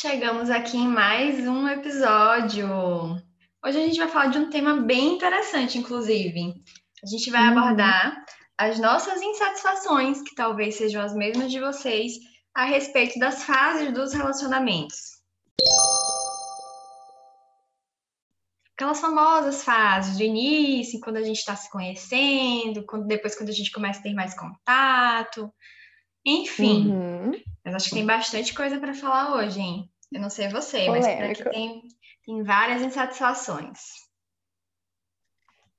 Chegamos aqui em mais um episódio. Hoje a gente vai falar de um tema bem interessante, inclusive. A gente vai uhum. abordar as nossas insatisfações, que talvez sejam as mesmas de vocês, a respeito das fases dos relacionamentos. Aquelas famosas fases de início, quando a gente está se conhecendo, quando, depois quando a gente começa a ter mais contato, enfim. Uhum. Mas acho que tem bastante coisa para falar hoje, hein? Eu não sei você, Polêmico. mas por aqui tem, tem várias insatisfações.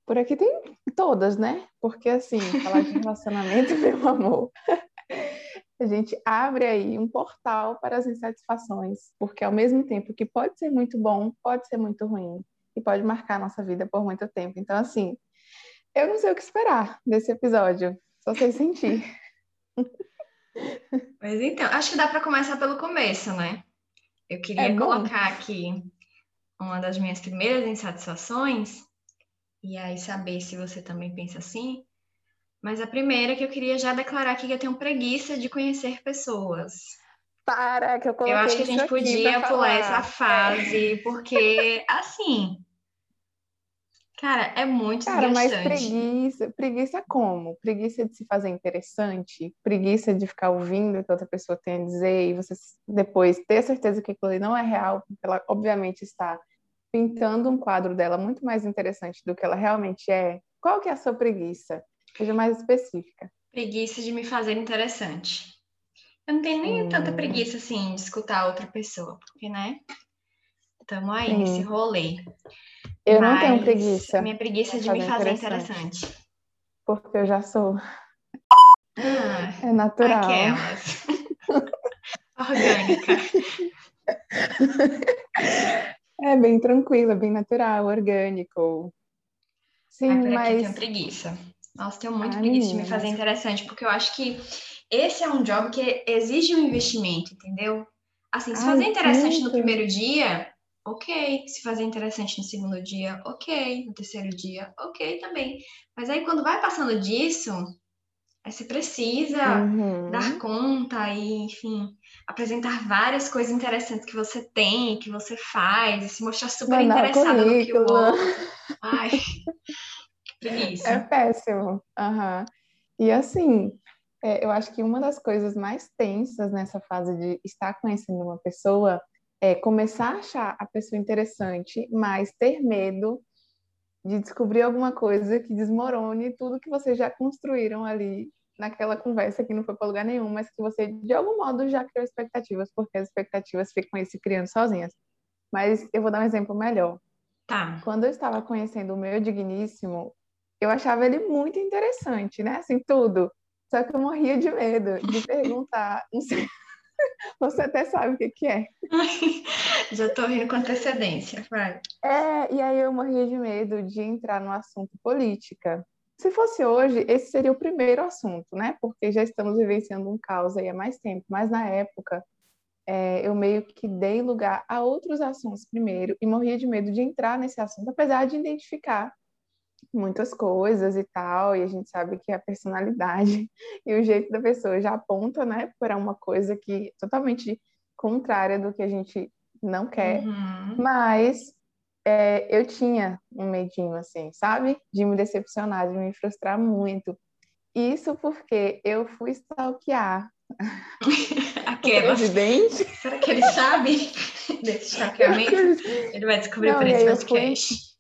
Por aqui tem todas, né? Porque assim, falar de relacionamento, meu amor, a gente abre aí um portal para as insatisfações, porque ao mesmo tempo que pode ser muito bom, pode ser muito ruim e pode marcar a nossa vida por muito tempo. Então, assim, eu não sei o que esperar desse episódio, só sei sentir. Mas então, acho que dá para começar pelo começo, né? Eu queria é colocar aqui uma das minhas primeiras insatisfações, e aí saber se você também pensa assim. Mas a primeira que eu queria já declarar aqui que eu tenho preguiça de conhecer pessoas. Para, que eu coloquei Eu acho que a gente podia pular essa fase, porque, assim, Cara, é muito Cara, mas preguiça, preguiça como? Preguiça de se fazer interessante, preguiça de ficar ouvindo o que outra pessoa tem a dizer e você depois ter certeza que aquilo ali não é real, porque ela obviamente está pintando um quadro dela muito mais interessante do que ela realmente é. Qual que é a sua preguiça? Seja mais específica. Preguiça de me fazer interessante. Eu não tenho nem hum. tanta preguiça assim de escutar outra pessoa, porque, né? Estamos aí Sim. nesse rolê. Eu Mas não tenho preguiça. Minha preguiça de me fazer interessante. interessante. Porque eu já sou. Ah, é natural. Aquelas. Orgânica. É bem tranquilo, bem natural, orgânico. Sim, mas... Aqui tenho preguiça. Nossa, tenho muito Ai, preguiça de me fazer mas... interessante, porque eu acho que esse é um job que exige um investimento, entendeu? Assim, se fazer interessante no primeiro dia, ok. Se fazer interessante no segundo dia, ok. No terceiro dia, ok também. Mas aí quando vai passando disso, aí você precisa uhum. dar conta e, enfim, apresentar várias coisas interessantes que você tem, que você faz, e se mostrar super Mandar interessado no que o outro. Ai, preguiça. É péssimo. Uhum. E assim, é, eu acho que uma das coisas mais tensas nessa fase de estar conhecendo uma pessoa é começar a achar a pessoa interessante, mas ter medo de descobrir alguma coisa que desmorone tudo que vocês já construíram ali naquela conversa que não foi para lugar nenhum, mas que você de algum modo já criou expectativas, porque as expectativas ficam aí se criando sozinhas. Mas eu vou dar um exemplo melhor. Tá. Quando eu estava conhecendo o meu digníssimo, eu achava ele muito interessante, né? Assim, tudo. Só que eu morria de medo de perguntar, não sei, você até sabe o que, que é. Já estou rindo com antecedência, vai. É, e aí eu morria de medo de entrar no assunto política. Se fosse hoje, esse seria o primeiro assunto, né? Porque já estamos vivenciando um caos aí há mais tempo. Mas na época, é, eu meio que dei lugar a outros assuntos primeiro e morria de medo de entrar nesse assunto, apesar de identificar muitas coisas e tal, e a gente sabe que a personalidade e o jeito da pessoa já aponta, né, para uma coisa que é totalmente contrária do que a gente não quer, uhum. mas é, eu tinha um medinho, assim, sabe? De me decepcionar, de me frustrar muito. Isso porque eu fui stalkear Aquela. presidente. Será que ele sabe desse stalkeamento? Ele vai descobrir por esse podcast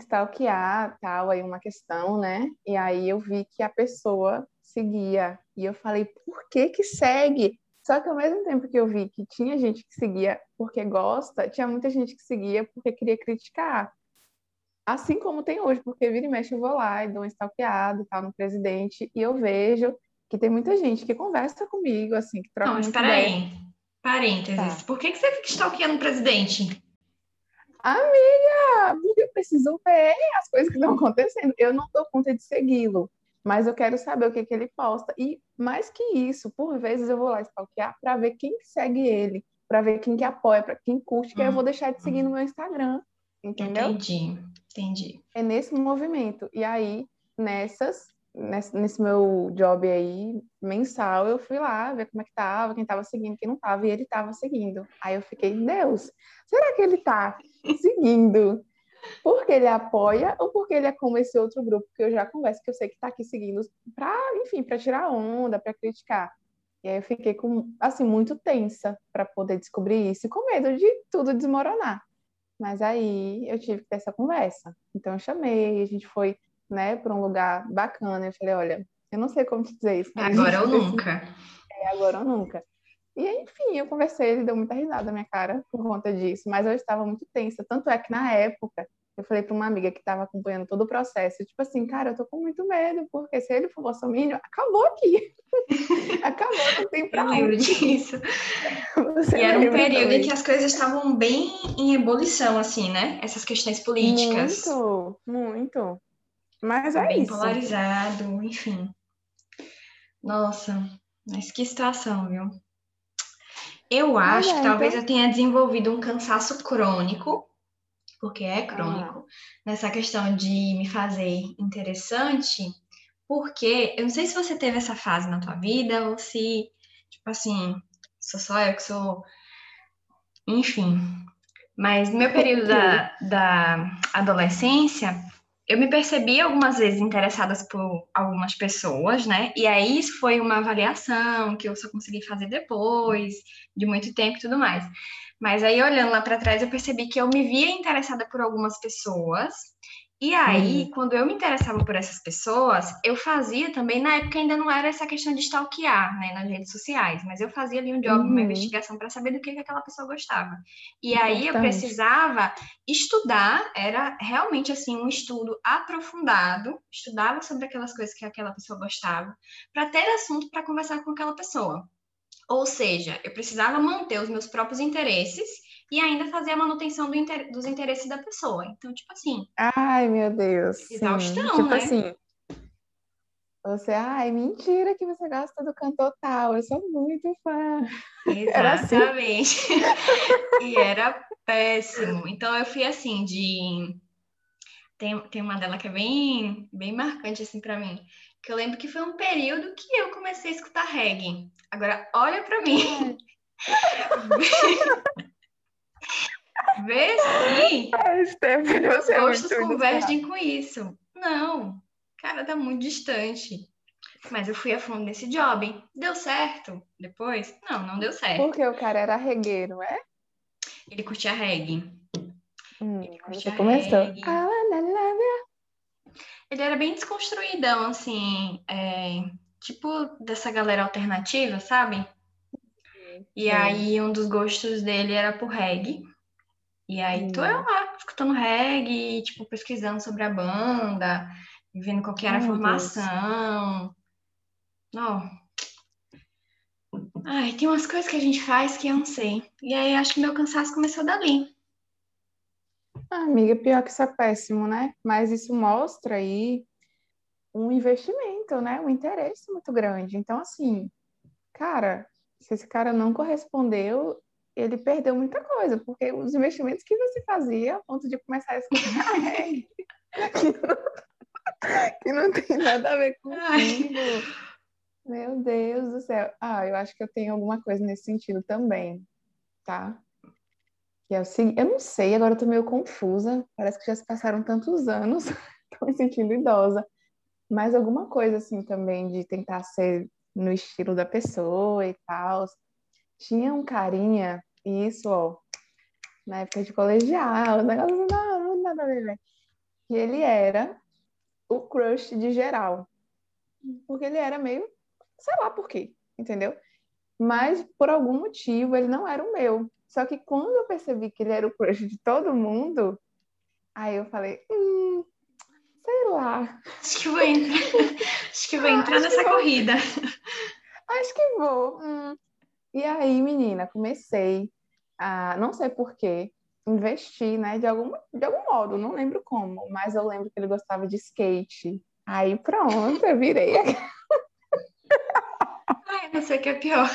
stalkear, tal, aí uma questão, né? E aí eu vi que a pessoa seguia. E eu falei, por que que segue? Só que ao mesmo tempo que eu vi que tinha gente que seguia porque gosta, tinha muita gente que seguia porque queria criticar. Assim como tem hoje, porque vira e mexe eu vou lá e dou um stalkeado tal no presidente, e eu vejo que tem muita gente que conversa comigo, assim, que troca Não, mas peraí, parênteses, tá. por que, que você fica stalkeando o presidente? Amiga, eu preciso ver as coisas que estão acontecendo. Eu não dou conta de segui-lo, mas eu quero saber o que, que ele posta. E mais que isso, por vezes eu vou lá stalkear para ver quem segue ele, para ver quem que apoia, para quem curte, que hum. eu vou deixar de seguir no meu Instagram. Entendeu? Entendi, entendi. É nesse movimento. E aí, nessas, nesse, nesse meu job aí, mensal, eu fui lá ver como é que tava, quem tava seguindo, quem não tava, e ele tava seguindo. Aí eu fiquei, Deus, será que ele tá seguindo? Porque ele apoia ou porque ele é como esse outro grupo que eu já converso, que eu sei que tá aqui seguindo para, enfim, para tirar onda, para criticar. E aí eu fiquei com, assim, muito tensa para poder descobrir isso, com medo de tudo desmoronar. Mas aí eu tive que ter essa conversa. Então eu chamei, a gente foi né, para um lugar bacana. Eu falei, olha, eu não sei como te dizer isso. Agora ou nunca. É, agora ou nunca. E enfim, eu conversei, ele deu muita risada na minha cara por conta disso, mas eu estava muito tensa. Tanto é que na época eu falei para uma amiga que estava acompanhando todo o processo, tipo assim, cara, eu tô com muito medo, porque se ele for bolsominion, acabou aqui. acabou, não tem pra Eu lembro disso. Você e era um período também. em que as coisas estavam bem em ebulição, assim, né? Essas questões políticas. Muito, muito. Mas é bem isso. polarizado, enfim. Nossa, mas que situação, viu? Eu acho é, que talvez então... eu tenha desenvolvido um cansaço crônico, porque é crônico, ah. nessa questão de me fazer interessante, porque eu não sei se você teve essa fase na tua vida ou se, tipo assim, sou só eu que sou. Enfim. Mas no meu período da, da adolescência, eu me percebi algumas vezes interessadas por algumas pessoas, né? E aí isso foi uma avaliação que eu só consegui fazer depois de muito tempo e tudo mais. Mas aí olhando lá para trás eu percebi que eu me via interessada por algumas pessoas e aí, uhum. quando eu me interessava por essas pessoas, eu fazia também, na época ainda não era essa questão de stalkear, né, nas redes sociais, mas eu fazia ali um job, uhum. uma investigação para saber do que, que aquela pessoa gostava. E Importante. aí eu precisava estudar, era realmente assim um estudo aprofundado, estudava sobre aquelas coisas que aquela pessoa gostava, para ter assunto para conversar com aquela pessoa. Ou seja, eu precisava manter os meus próprios interesses e ainda fazer a manutenção do inter... dos interesses da pessoa. Então, tipo assim. Ai, meu Deus. Exaustão, tipo né? assim. Você, ai, mentira que você gosta do cantor tal, eu sou muito fã. Exatamente. Era assim. e era péssimo. Então eu fui assim, de. Tem, tem uma dela que é bem, bem marcante assim para mim. Que eu lembro que foi um período que eu comecei a escutar reggae. Agora, olha para mim. Vê sim. Ai, Stephanie, Os é gostos convergem com isso. Não, cara, tá muito distante. Mas eu fui a fundo nesse job. Hein? Deu certo depois? Não, não deu certo. Porque o cara era regueiro, é? Ele curtia reggae. Hum, ele curtia começou. Reggae. Ele era bem desconstruidão, assim, é, tipo dessa galera alternativa, sabe? E é. aí um dos gostos dele era por reggae. E aí hum. tô eu lá, escutando reggae, tipo, pesquisando sobre a banda, vendo qual que era a formação. Não. Ai, tem umas coisas que a gente faz que eu não sei. E aí acho que meu cansaço começou dali. Ah, amiga, pior que isso é péssimo, né? Mas isso mostra aí um investimento, né? Um interesse muito grande. Então, assim, cara, se esse cara não correspondeu, ele perdeu muita coisa, porque os investimentos que você fazia a ponto de começar a escutar que, não, que não tem nada a ver comigo. Meu Deus do céu. Ah, eu acho que eu tenho alguma coisa nesse sentido também, tá? Que é o seguinte, eu não sei, agora eu tô meio confusa, parece que já se passaram tantos anos, tô me sentindo idosa, mas alguma coisa assim também de tentar ser no estilo da pessoa e tal tinha um carinha, e isso, ó, na época de colegial, negócio não, nada a ver? Que ele era o crush de geral. Porque ele era meio, sei lá por quê, entendeu? Mas por algum motivo ele não era o meu. Só que quando eu percebi que ele era o crush de todo mundo, aí eu falei, hum, sei lá. Acho que vou entrar, Acho que vou entrar nessa corrida. Acho que vou. Hum. E aí, menina, comecei a, não sei porquê, investir, né, de algum, de algum modo, não lembro como, mas eu lembro que ele gostava de skate. Aí pronto, eu virei. Ai, não sei o que é pior,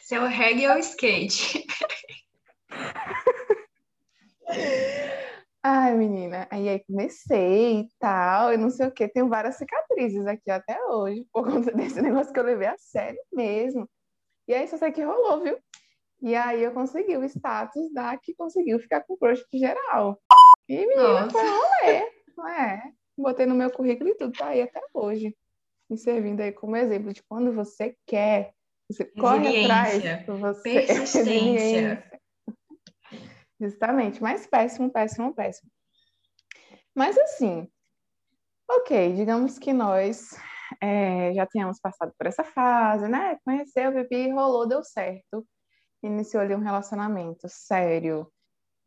se é o reggae ou o skate. Menina, aí, aí comecei e tal, e não sei o que, tenho várias cicatrizes aqui até hoje, por conta desse negócio que eu levei a sério mesmo. E aí só sei que rolou, viu? E aí eu consegui o status da que conseguiu ficar com crush geral. E menina, Nossa. foi rolê. É, botei no meu currículo e tudo, tá aí até hoje. Me servindo aí como exemplo de quando você quer, você corre atrás, você persistência. Justamente, mas péssimo, péssimo, péssimo. Mas assim, ok, digamos que nós é, já tínhamos passado por essa fase, né? Conheceu, bebi, rolou, deu certo. Iniciou ali um relacionamento sério.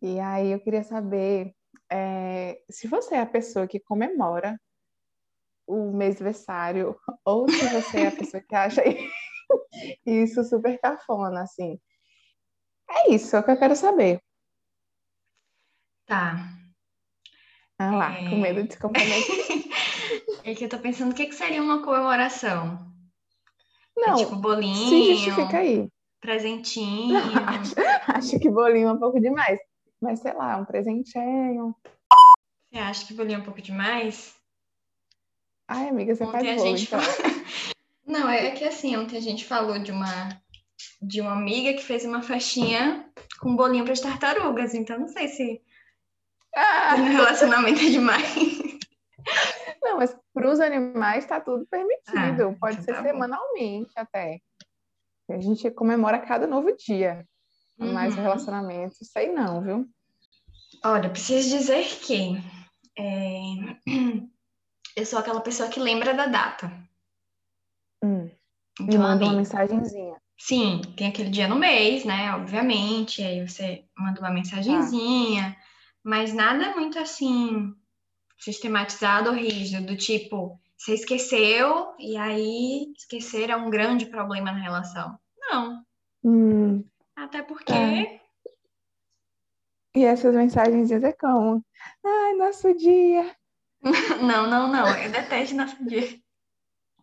E aí eu queria saber é, se você é a pessoa que comemora o mês aniversário ou se você é a pessoa que acha isso super cafona, assim. É isso, é o que eu quero saber. Tá. Ah lá, é... com medo de se comprometer. é que eu tô pensando o que, que seria uma comemoração. É Não, é tipo bolinho. Se justifica aí. Presentinho. acho, acho, que bolinho é um pouco demais. Mas sei lá, um presentinho. Você acha que bolinho é um pouco demais? Ai, amiga, você ontem faz bolo, então. Não, é que assim, ontem a gente falou de uma de uma amiga que fez uma festinha com bolinho para as tartarugas, então não sei se ah. no relacionamento é demais. Não, mas para os animais está tudo permitido. Ah, Pode ser tá semanalmente bom. até. A gente comemora cada novo dia. Uhum. Mas o relacionamento, sei não, viu? Olha, preciso dizer que é... eu sou aquela pessoa que lembra da data. Hum. Então, manda uma mensagenzinha. Sim, tem aquele dia no mês, né? Obviamente. Aí você manda uma mensagenzinha. Ah mas nada muito assim sistematizado ou rígido, do tipo, você esqueceu e aí esquecer é um grande problema na relação. Não. Hum, Até porque. Tá. E essas mensagens é como? Ai, nosso dia. não, não, não. Eu detesto nosso dia.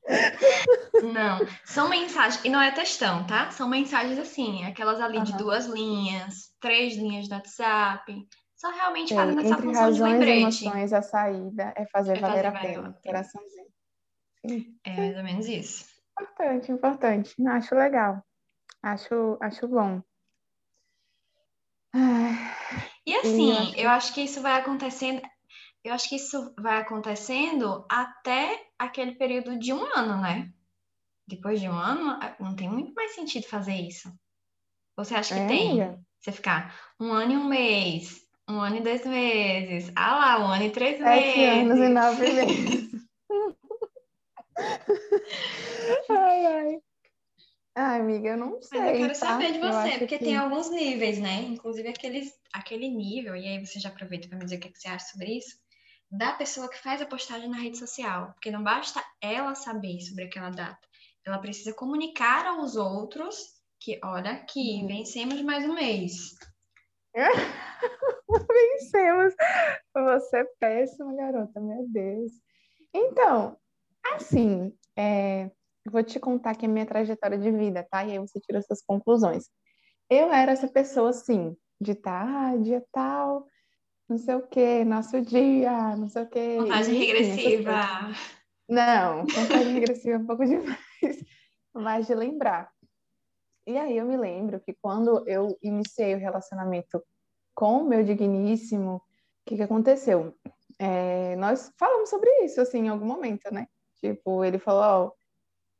Não, são mensagens, e não é textão, tá? São mensagens assim, aquelas ali uhum. de duas linhas, três linhas do WhatsApp, só realmente é, fazendo essa função razões de lembrete. emoções, a saída é fazer é valer fazer a pena. Coraçãozinho. Sim. É mais ou menos isso. Importante, importante. Acho legal. Acho, acho bom. E assim, eu acho... eu acho que isso vai acontecendo. Eu acho que isso vai acontecendo até aquele período de um ano, né? Depois de um ano, não tem muito mais sentido fazer isso. Você acha que é, tem? Você ficar um ano e um mês um ano e dois meses. Ah lá, um ano e três Sete meses. Sete anos e nove meses. ai, ai. Ai, amiga, eu não sei. Mas eu quero tá? saber de você, porque que... tem alguns níveis, né? Inclusive aqueles, aquele nível, e aí você já aproveita para me dizer o que, é que você acha sobre isso, da pessoa que faz a postagem na rede social. Porque não basta ela saber sobre aquela data. Ela precisa comunicar aos outros que, olha aqui, uhum. vencemos mais um mês. Vencemos. Você é péssima, garota, meu Deus. Então, assim, é, vou te contar aqui a minha trajetória de vida, tá? E aí você tira suas conclusões. Eu era essa pessoa, assim, de tarde, tá, tal, não sei o quê, nosso dia, não sei o quê. Contagem regressiva. Não, contagem regressiva é um pouco demais, mas de lembrar. E aí eu me lembro que quando eu iniciei o relacionamento com o meu digníssimo, o que, que aconteceu? É, nós falamos sobre isso, assim, em algum momento, né? Tipo, ele falou, ó,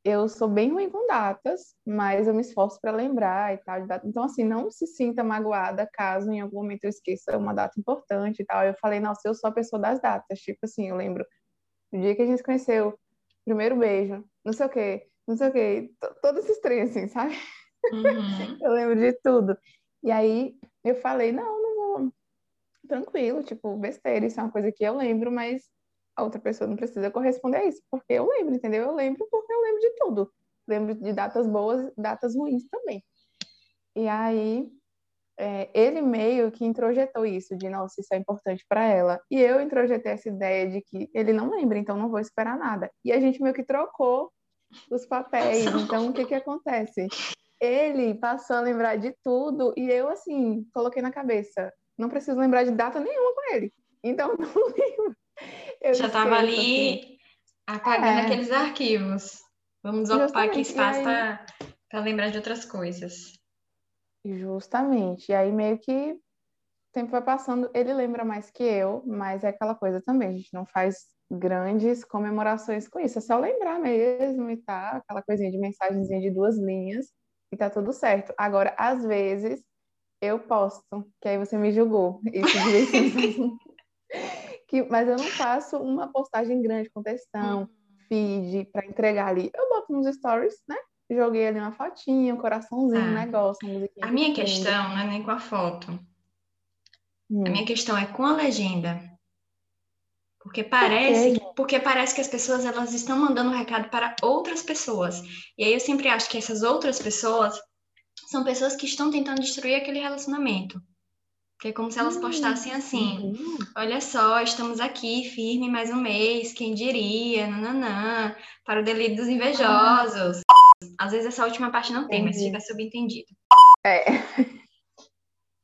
eu sou bem ruim com datas, mas eu me esforço para lembrar e tal. Então, assim, não se sinta magoada caso em algum momento eu esqueça uma data importante e tal. Eu falei, nossa, eu sou a pessoa das datas. Tipo assim, eu lembro do dia que a gente se conheceu, primeiro beijo, não sei o quê, não sei o quê, todos esses três, assim, sabe? Uhum. eu lembro de tudo. E aí eu falei, não, não vou. Tranquilo, tipo, besteira, isso é uma coisa que eu lembro, mas a outra pessoa não precisa corresponder a isso, porque eu lembro, entendeu? Eu lembro porque eu lembro de tudo. Lembro de datas boas, datas ruins também. E aí, é, ele meio que introjetou isso, de nossa, isso é importante para ela. E eu introjetei essa ideia de que ele não lembra, então não vou esperar nada. E a gente meio que trocou os papéis. Então, o que que acontece? Ele passou a lembrar de tudo e eu, assim, coloquei na cabeça. Não preciso lembrar de data nenhuma com ele. Então não lembro. Eu Já estava ali assim. apagando é. aqueles arquivos. Vamos ocupar aqui espaço para lembrar de outras coisas. Justamente. E aí meio que o tempo vai passando, ele lembra mais que eu, mas é aquela coisa também, a gente não faz grandes comemorações com isso, é só lembrar mesmo e tá, aquela coisinha de mensagenzinha de duas linhas e tá tudo certo. Agora, às vezes, eu posto, que aí você me julgou. Isso que, mas eu não faço uma postagem grande com textão, uhum. feed, para entregar ali. Eu boto nos stories, né? Joguei ali uma fotinha, um coraçãozinho, ah. um negócio, uma musiquinha. A minha questão não é nem com a foto. Hum. A minha questão é com a legenda. Porque parece, porque parece que as pessoas elas estão mandando um recado para outras pessoas. E aí eu sempre acho que essas outras pessoas são pessoas que estão tentando destruir aquele relacionamento. Que é como se elas postassem hum, assim: uhum. olha só, estamos aqui, firme mais um mês, quem diria, nananã, para o delírio dos invejosos. Às vezes essa última parte não tem, Entendi. mas fica subentendido. É.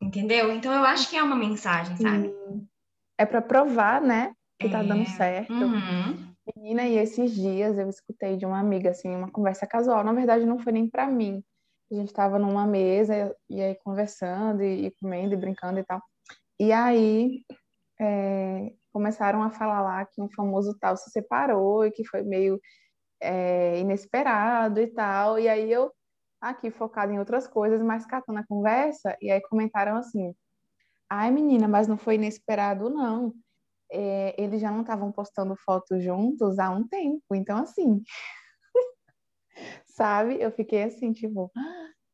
Entendeu? Então eu acho que é uma mensagem, sabe? Hum. É para provar, né? Que tá dando é. certo. Uhum. Menina, e esses dias eu escutei de uma amiga, assim, uma conversa casual. Na verdade, não foi nem para mim. A gente estava numa mesa e aí conversando e, e, comendo e brincando e tal. E aí é, começaram a falar lá que um famoso tal se separou e que foi meio é, inesperado e tal. E aí eu aqui focada em outras coisas, mas catando a conversa, e aí comentaram assim: ai menina, mas não foi inesperado, não. É, eles já não estavam postando fotos juntos há um tempo, então assim. Sabe? Eu fiquei assim, tipo,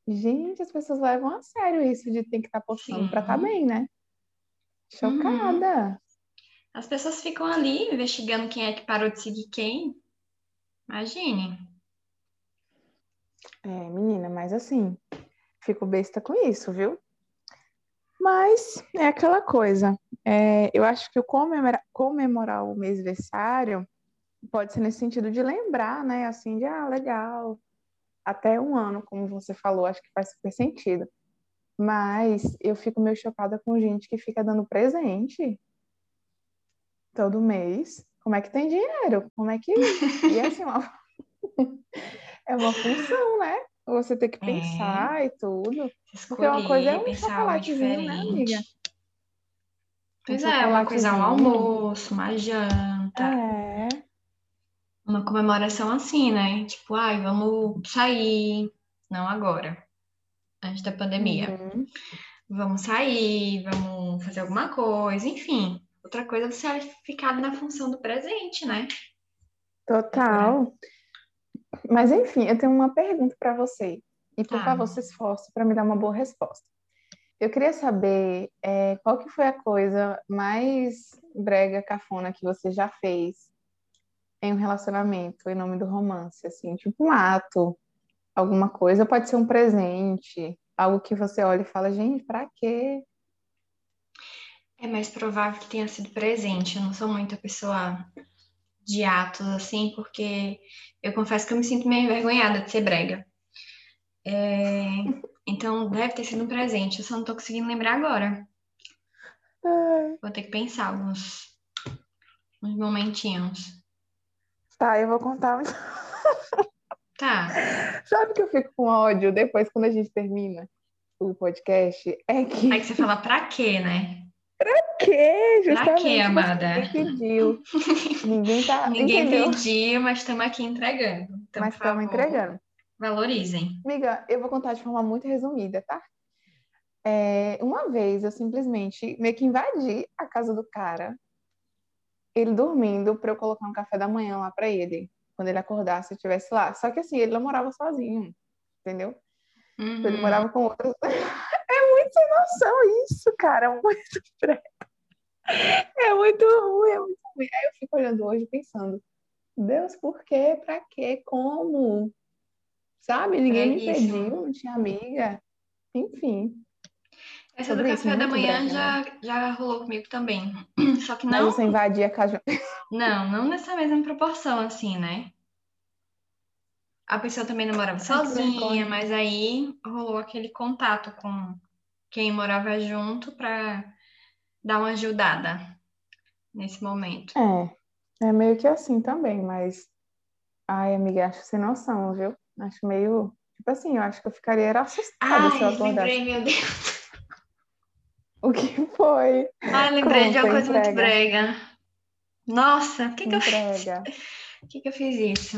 gente, as pessoas levam a sério isso de ter que estar tá postando para estar tá bem, né? Chocada. Uhum. As pessoas ficam ali investigando quem é que parou de seguir quem. Imagine. É, menina, mas assim, fico besta com isso, viu? Mas é aquela coisa. É, eu acho que o comemorar, comemorar o mêsversário pode ser nesse sentido de lembrar, né? Assim, de ah, legal, até um ano, como você falou, acho que faz super sentido. Mas eu fico meio chocada com gente que fica dando presente todo mês. Como é que tem dinheiro? Como é que. E assim, uma... é uma função, né? Você tem que pensar é. e tudo. Escolher, Porque uma coisa é um chocolatezinho, né, amiga? Pois um é, uma coisa é um almoço, uma janta. É uma comemoração assim, né? Tipo, ai, vamos sair. Não agora, antes da pandemia. Uhum. Vamos sair, vamos fazer alguma coisa, enfim. Outra coisa é você ficar na função do presente, né? Total. Mas enfim, eu tenho uma pergunta para você. E por ah. favor, se esforce para me dar uma boa resposta. Eu queria saber é, qual que foi a coisa mais brega, cafona que você já fez em um relacionamento, em nome do romance, assim, tipo um ato, alguma coisa, pode ser um presente, algo que você olha e fala, gente, para quê? É mais provável que tenha sido presente. Eu não sou muita pessoa de atos assim, porque eu confesso que eu me sinto meio envergonhada de ser brega. É... Então deve ter sido um presente. Eu só não tô conseguindo lembrar agora. Vou ter que pensar alguns uns momentinhos. Tá, eu vou contar. Tá. Sabe que eu fico com ódio depois quando a gente termina o podcast? É que. Aí que você fala pra quê, né? Pra quê? Justamente. Pra quê, amada? Ninguém pediu. Ninguém tá. Ninguém pediu, mas estamos aqui entregando. Então, mas estamos entregando. Valorizem. Amiga, eu vou contar de forma muito resumida, tá? É, uma vez eu simplesmente meio que invadi a casa do cara ele dormindo para eu colocar um café da manhã lá para ele, quando ele acordasse, eu estivesse lá. Só que assim, ele não morava sozinho, entendeu? Uhum. Ele morava com outros. é muito sem noção isso, cara, é muito. É muito ruim, é muito ruim. Aí eu fico olhando hoje pensando, Deus, por quê? Pra quê? Como? Sabe? Ninguém é me pediu, não tinha amiga. Enfim. Essa do café da manhã né? já, já rolou comigo também. Só que não. Mas você invadia a casa. Não, não nessa mesma proporção, assim, né? A pessoa também não morava sozinha, mas aí rolou aquele contato com quem morava junto para dar uma ajudada. nesse momento. É, é meio que assim também, mas. Ai, amiga, acho sem noção, viu? Acho meio. Tipo assim, eu acho que eu ficaria assustada Ai, se eu acordasse. lembrei, meu Deus. O que foi? Ai, lembrei de uma coisa entrega. muito brega. Nossa, por que, que eu fiz? Por que, que eu fiz isso?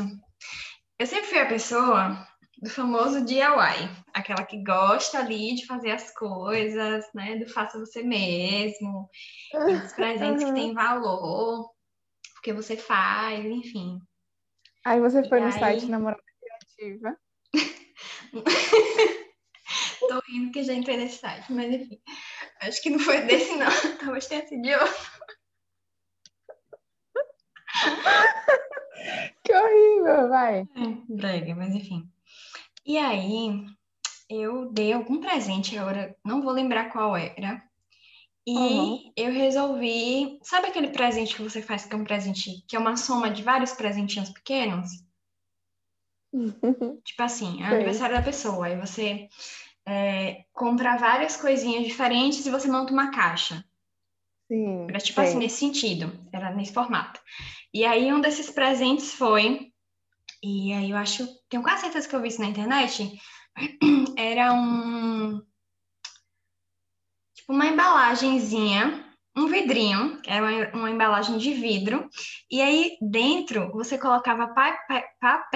Eu sempre fui a pessoa do famoso DIY, aquela que gosta ali de fazer as coisas, né? Do faça você mesmo, e dos presentes que Uhum. têm valor, porque você faz, enfim. Aí você E foi no aí- site Namorada Criativa. Tô rindo que já entrei nesse site, mas enfim. Acho que não foi desse, não. Talvez tenha sido de outro. Que horrível, vai. É, brega, mas enfim. E aí, eu dei algum presente, agora não vou lembrar qual era. E Uhum. eu resolvi. Sabe aquele presente que você faz que é um presente, que é uma soma de vários presentinhos pequenos? Tipo assim, é o aniversário da pessoa, aí você é, compra várias coisinhas diferentes e você monta uma caixa. Sim. Era tipo sei. assim, nesse sentido, era nesse formato. E aí um desses presentes foi, e aí eu acho, tenho quase certeza que eu vi isso na internet, era um, tipo uma embalagenzinha, um vidrinho, que era uma, uma embalagem de vidro, e aí dentro você colocava pa, pa,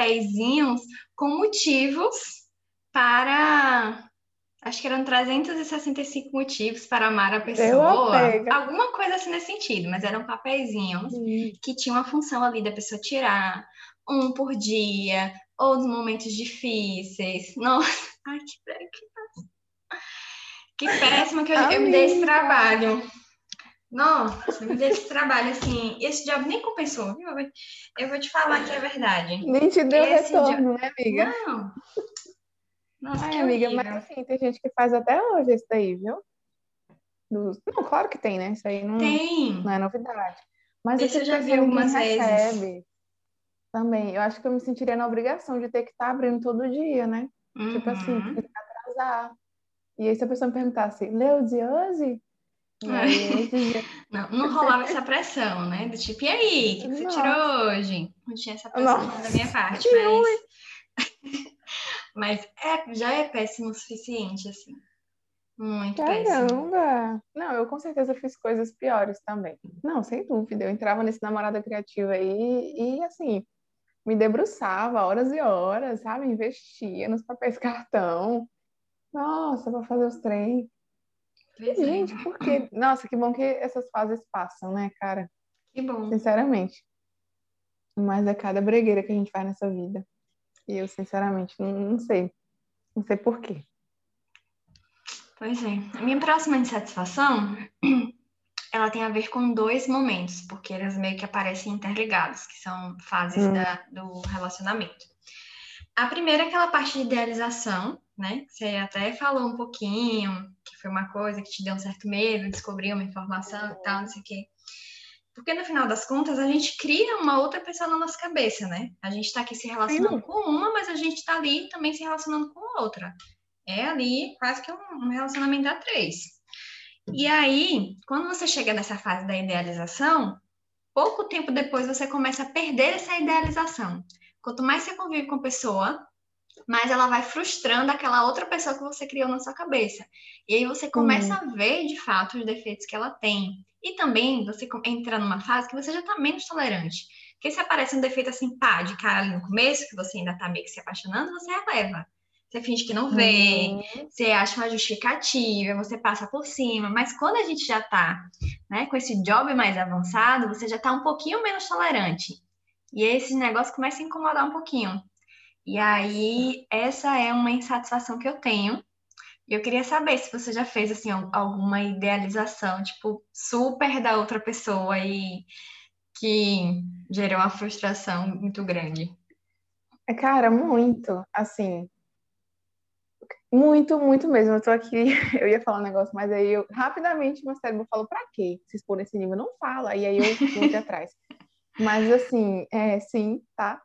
com motivos para Acho que eram 365 motivos para amar a pessoa. Alguma coisa assim nesse sentido, mas eram papeizinhos que tinham a função ali da pessoa tirar um por dia, ou nos momentos difíceis. Nossa, ai, que, pé- que péssimo. Que péssimo que eu, eu me dei esse trabalho. Nossa, eu me dei esse trabalho, assim. Esse job nem compensou, viu? Eu vou- te falar que é verdade. Nem te deu Esse retorno, né, amiga? Não. Nossa, Ai, que amiga, horrível. mas assim, tem gente que faz até hoje isso daí, viu? Dos- Não, claro que tem, né? Isso aí não, Tem. não é novidade. Mas Isso eu já vi algumas vezes. Também. Eu acho que eu me sentiria na obrigação de ter que estar abrindo todo dia, né? Tipo assim, Uhum. atrasar. E aí, se a pessoa me perguntasse, leu de hoje? Dizia, Não, não rolava essa pressão, né? Do tipo, e aí, o que, que você tirou hoje? Não tinha essa pressão Nossa, da minha parte, mas. mas é, já é péssimo o suficiente, assim. Muito péssimo. caramba! Não, eu com certeza fiz coisas piores também. Não, sem dúvida. Eu entrava nesse namorada criativa aí e, assim, me debruçava horas e horas, sabe? Investia nos papéis cartão. Nossa, para fazer os trem. Gente, por quê? Nossa, que bom que essas fases passam, né, cara? Que bom. Sinceramente. Mas é cada bregueira que a gente faz nessa vida. E eu, sinceramente, não, não sei. Não sei por quê. Pois é. A minha próxima insatisfação, ela tem a ver com dois momentos, porque eles meio que aparecem interligados, que são fases Hum. da- do relacionamento. A primeira é aquela parte de idealização, né? Você até falou um pouquinho, que foi uma coisa que te deu um certo medo, descobrir uma informação e tal, não sei o quê. Porque no final das contas, a gente cria uma outra pessoa na nossa cabeça, né? A gente tá aqui se relacionando Sim. com uma, mas a gente tá ali também se relacionando com outra. É ali quase que um, um relacionamento a três. E aí, quando você chega nessa fase da idealização, pouco tempo depois você começa a perder essa idealização. Quanto mais você convive com a pessoa, mais ela vai frustrando aquela outra pessoa que você criou na sua cabeça. E aí você começa a ver, de fato, os defeitos que ela tem. E também você entra numa fase que você já tá menos tolerante. Porque se aparece um defeito assim, pá, de cara ali no começo, que você ainda tá meio que se apaixonando, você releva. Você finge que não vê, Uhum. você acha uma justificativa, você passa por cima, mas quando a gente já tá, né, com esse job mais avançado, você já tá um pouquinho menos tolerante. E esse negócio começa a incomodar um pouquinho. E aí, essa é uma insatisfação que eu tenho. E eu queria saber se você já fez, assim, al- alguma idealização, tipo, super da outra pessoa e que gerou uma frustração muito grande. É, Cara, muito, assim, muito, muito mesmo. Eu tô aqui, eu ia falar um negócio, mas aí eu rapidamente meu cérebro falou, pra quê? Se expor nesse nível, não fala. E aí eu fui atrás. Mas assim, é, sim, tá?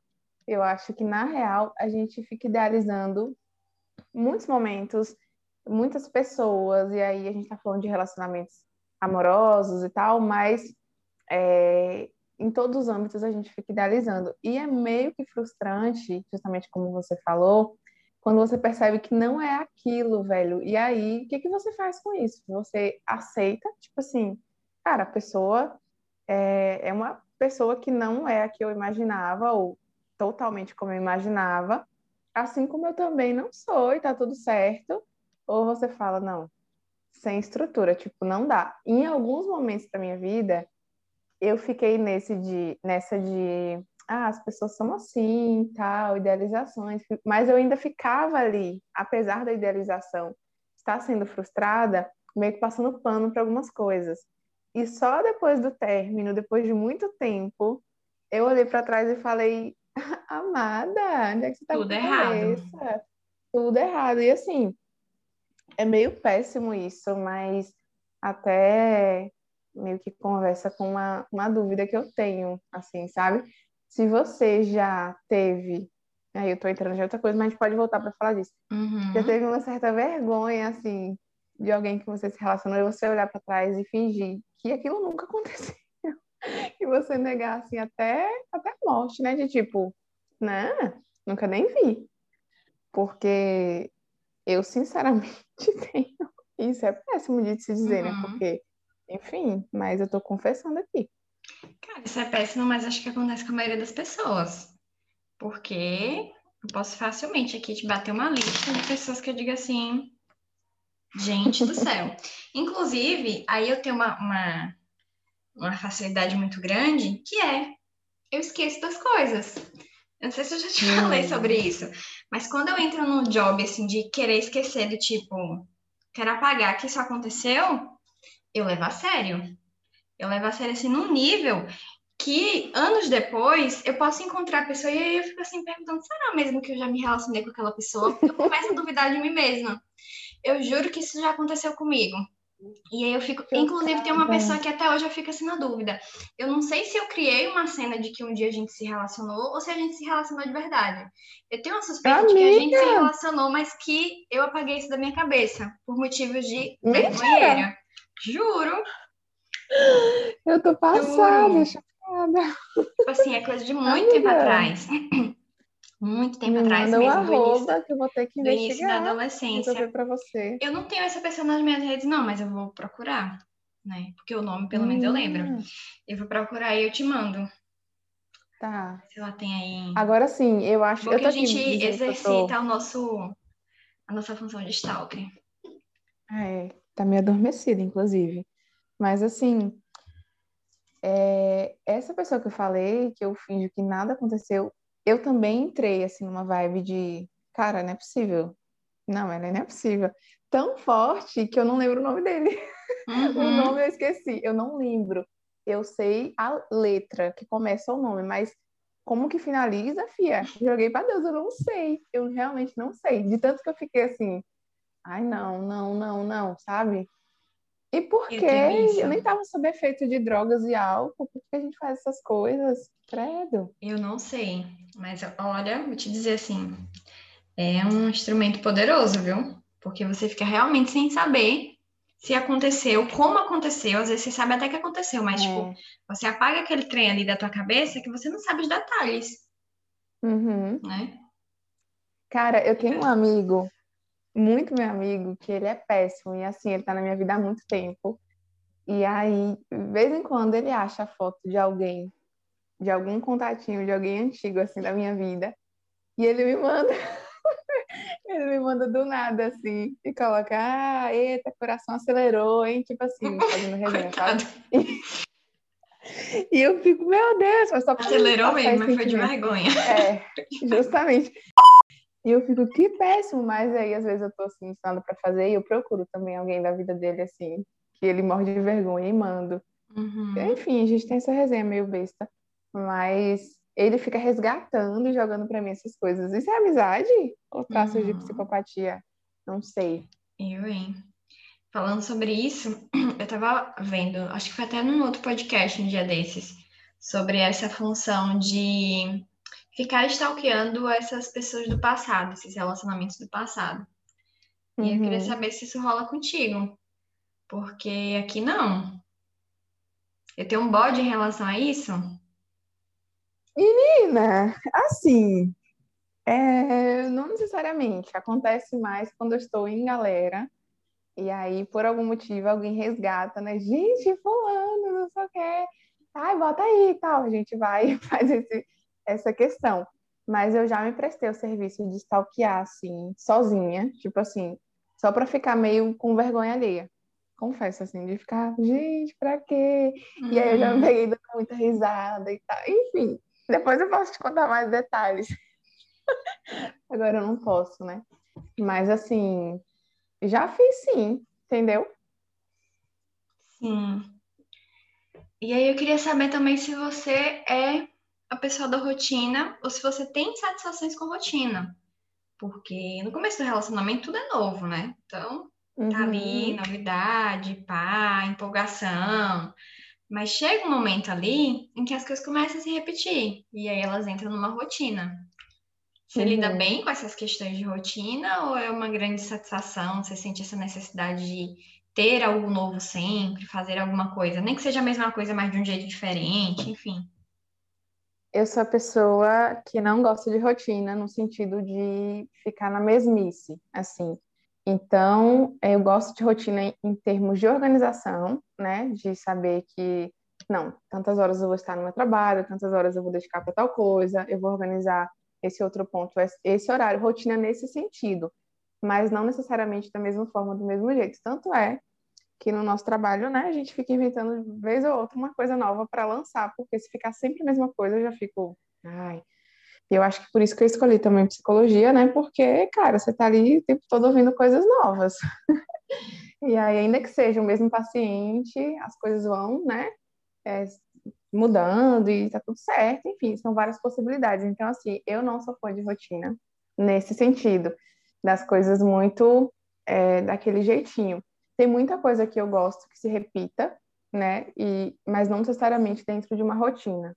Eu acho que na real a gente fica idealizando muitos momentos, muitas pessoas, e aí a gente tá falando de relacionamentos amorosos e tal, mas é, em todos os âmbitos a gente fica idealizando. E é meio que frustrante, justamente como você falou, quando você percebe que não é aquilo, velho. E aí, o que, que você faz com isso? Você aceita, tipo assim, cara, a pessoa é, é uma pessoa que não é a que eu imaginava, ou totalmente como eu imaginava, assim como eu também não sou e tá tudo certo. Ou você fala, não, sem estrutura, tipo, não dá. Em alguns momentos da minha vida, eu fiquei nesse de, nessa de ah, as pessoas são assim, tal, idealizações, mas eu ainda ficava ali, apesar da idealização estar sendo frustrada, meio que passando pano para algumas coisas. E só depois do término, depois de muito tempo, eu olhei para trás e falei: Amada, onde é que você tá Tudo errado. Tudo errado. E assim, é meio péssimo isso, mas até meio que conversa com uma, uma dúvida que eu tenho, assim, sabe? Se você já teve, aí eu tô entrando em outra coisa, mas a gente pode voltar para falar disso. Uhum. Já teve uma certa vergonha, assim, de alguém que você se relacionou e você olhar para trás e fingir que aquilo nunca aconteceu. e você negar, assim, até, até a morte, né? De tipo, né? Nunca nem vi. Porque eu, sinceramente, tenho. Isso é péssimo de se dizer, né? uhum. né? Porque, enfim, mas eu tô confessando aqui. Cara, isso é péssimo, mas acho que acontece com a maioria das pessoas. Porque eu posso facilmente aqui te bater uma lista de pessoas que eu digo assim, gente do céu. Inclusive, aí eu tenho uma, uma, uma facilidade muito grande, que é eu esqueço das coisas. Eu não sei se eu já te falei hum. sobre isso, mas quando eu entro num job assim de querer esquecer do tipo, quero apagar que isso aconteceu, eu levo a sério. Eu levo a sério assim num nível que anos depois eu posso encontrar a pessoa e aí eu fico assim perguntando: será mesmo que eu já me relacionei com aquela pessoa? Porque eu começo a duvidar de mim mesma. Eu juro que isso já aconteceu comigo. E aí eu fico, inclusive tem uma pessoa que até hoje eu fico assim na dúvida. Eu não sei se eu criei uma cena de que um dia a gente se relacionou ou se a gente se relacionou de verdade. Eu tenho uma suspeita Amiga. de que a gente se relacionou, mas que eu apaguei isso da minha cabeça por motivos de vergonheira. Juro. Eu tô passada, chocada. Tipo assim, é coisa de muito tempo atrás. Muito tempo Me atrás mesmo. Arroba, início, que eu vou ter que investigar. início da adolescência. Pra você. Eu não tenho essa pessoa nas minhas redes, não, mas eu vou procurar, né? Porque o nome, pelo hum. menos, eu lembro. Hum. Eu vou procurar e eu te mando. Tá. Se ela tem aí. Agora sim, eu acho que a gente exercita tô... o nosso, a nossa função de stalker. É, tá meio adormecida, inclusive. Mas assim, é, essa pessoa que eu falei, que eu finjo que nada aconteceu, eu também entrei assim numa vibe de, cara, não é possível. Não, ela não é possível. Tão forte que eu não lembro o nome dele. Uhum. o nome eu esqueci, eu não lembro. Eu sei a letra que começa o nome, mas como que finaliza, fia? Joguei para Deus, eu não sei. Eu realmente não sei. De tanto que eu fiquei assim, ai não, não, não, não, sabe? E por que eu, eu nem estava sob efeito de drogas e álcool? Por que a gente faz essas coisas? Credo. Eu não sei, mas olha, vou te dizer assim, é um instrumento poderoso, viu? Porque você fica realmente sem saber se aconteceu, como aconteceu, às vezes você sabe até que aconteceu, mas é. tipo, você apaga aquele trem ali da tua cabeça que você não sabe os detalhes. Uhum. Né? Cara, eu tenho um amigo muito meu amigo, que ele é péssimo, e assim, ele tá na minha vida há muito tempo. E aí, de vez em quando, ele acha a foto de alguém, de algum contatinho, de alguém antigo, assim, da minha vida, e ele me manda. ele me manda do nada, assim, e coloca, ah, eita, coração acelerou, hein? Tipo assim, fazendo resenha, sabe? E eu fico, meu Deus, mas só Acelerou mesmo, mas foi de vergonha. É, justamente. E eu fico, que péssimo, mas aí às vezes eu tô assim, ensinando para fazer e eu procuro também alguém da vida dele, assim, que ele morre de vergonha e mando. Uhum. Enfim, a gente tem essa resenha meio besta, mas ele fica resgatando e jogando para mim essas coisas. Isso é amizade? Ou traços uhum. de psicopatia? Não sei. Eu, hein? Falando sobre isso, eu tava vendo, acho que foi até num outro podcast um dia desses, sobre essa função de ficar stalkeando essas pessoas do passado, esses relacionamentos do passado. Uhum. E eu queria uhum. saber se isso rola contigo. Porque aqui não. Eu tenho um bode em relação a isso? Menina, assim, é, não necessariamente. Acontece mais quando eu estou em galera. E aí, por algum motivo, alguém resgata, né? Gente, fulano, não sei o quê. Ai, bota aí e tal. A gente vai e faz esse, essa questão. Mas eu já me prestei o serviço de stalkear, assim, sozinha. Tipo assim, só para ficar meio com vergonha alheia. Confesso, assim, de ficar, gente, pra quê? Uhum. E aí eu já me uhum. peguei dando muita risada e tal. Enfim, depois eu posso te contar mais detalhes. Agora eu não posso, né? Mas assim, já fiz sim, entendeu? Sim. E aí eu queria saber também se você é a pessoa da rotina ou se você tem satisfações com rotina. Porque no começo do relacionamento tudo é novo, né? Então, uhum. tá ali, uhum. novidade, pá, empolgação. Mas chega um momento ali em que as coisas começam a se repetir. E aí elas entram numa rotina. Você uhum. lida bem com essas questões de rotina ou é uma grande satisfação? Você sente essa necessidade de ter algo novo sempre, fazer alguma coisa, nem que seja a mesma coisa, mas de um jeito diferente, enfim? Eu sou a pessoa que não gosta de rotina, no sentido de ficar na mesmice, assim. Então, eu gosto de rotina em termos de organização, né? De saber que, não, tantas horas eu vou estar no meu trabalho, tantas horas eu vou dedicar para tal coisa, eu vou organizar esse outro ponto, esse horário, rotina nesse sentido, mas não necessariamente da mesma forma, do mesmo jeito. Tanto é que no nosso trabalho, né, a gente fica inventando de vez ou outra uma coisa nova para lançar, porque se ficar sempre a mesma coisa, eu já fico, ai. E eu acho que por isso que eu escolhi também psicologia, né? Porque, cara, você tá ali o tempo todo ouvindo coisas novas. e aí, ainda que seja o mesmo paciente, as coisas vão, né? É, mudando e tá tudo certo, enfim, são várias possibilidades. Então, assim, eu não sou fã de rotina nesse sentido, das coisas muito é, daquele jeitinho. Tem muita coisa que eu gosto que se repita, né? E, mas não necessariamente dentro de uma rotina.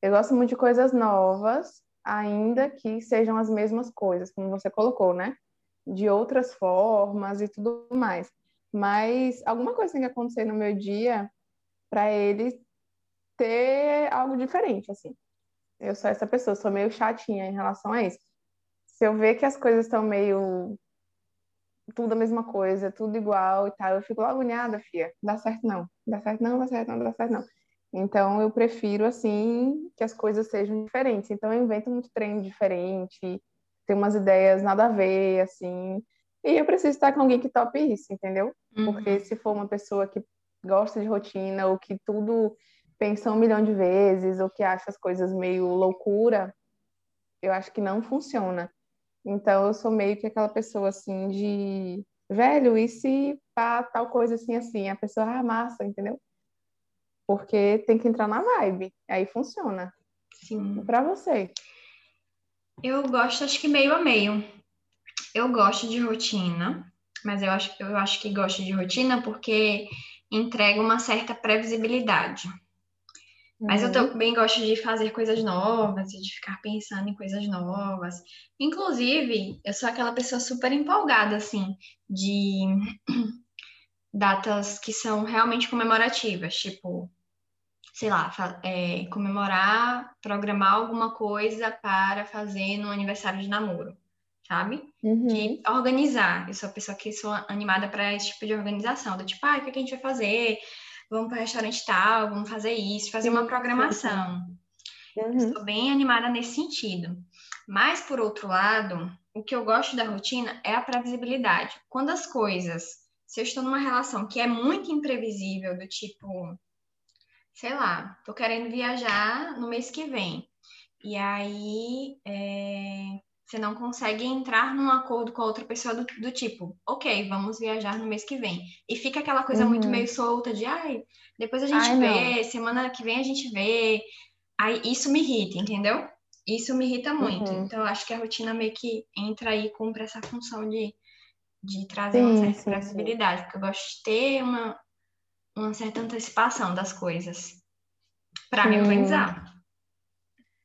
Eu gosto muito de coisas novas, ainda que sejam as mesmas coisas, como você colocou, né? De outras formas e tudo mais. Mas alguma coisa tem que acontecer no meu dia para ele ter algo diferente, assim. Eu sou essa pessoa, sou meio chatinha em relação a isso. Se eu ver que as coisas estão meio tudo a mesma coisa, tudo igual e tal, eu fico logo agoniada, fia. Dá certo não, dá certo não, dá certo não, dá certo não. Então eu prefiro assim que as coisas sejam diferentes. Então eu invento muito treino diferente, tem umas ideias nada a ver, assim. E eu preciso estar com alguém que tope isso, entendeu? Uhum. Porque se for uma pessoa que gosta de rotina ou que tudo pensa um milhão de vezes ou que acha as coisas meio loucura, eu acho que não funciona. Então, eu sou meio que aquela pessoa assim de velho, e se pá, tal coisa assim, assim, a pessoa, ah, massa, entendeu? Porque tem que entrar na vibe, aí funciona. Sim. E pra você? Eu gosto, acho que meio a meio. Eu gosto de rotina, mas eu acho, eu acho que gosto de rotina porque entrega uma certa previsibilidade. Mas eu uhum. também gosto de fazer coisas novas e de ficar pensando em coisas novas. Inclusive, eu sou aquela pessoa super empolgada, assim, de datas que são realmente comemorativas, tipo, sei lá, é, comemorar, programar alguma coisa para fazer no aniversário de namoro, sabe? Uhum. De organizar. Eu sou a pessoa que sou animada para esse tipo de organização, do tipo, ah, o que a gente vai fazer? Vamos para o restaurante tal, vamos fazer isso, fazer uma programação. Uhum. Estou bem animada nesse sentido. Mas, por outro lado, o que eu gosto da rotina é a previsibilidade. Quando as coisas, se eu estou numa relação que é muito imprevisível, do tipo, sei lá, tô querendo viajar no mês que vem. E aí, é, você não consegue entrar num acordo com a outra pessoa do, do, tipo, ok, vamos viajar no mês que vem. E fica aquela coisa uhum. muito meio solta de, ai, depois a gente ai, vê, não. semana que vem a gente vê. Aí isso me irrita, entendeu? Isso me irrita muito. Uhum. Então, eu acho que a rotina meio que entra aí e cumpre essa função de, de trazer sim, uma certa flexibilidade, porque eu gosto de ter uma, uma certa antecipação das coisas para me organizar.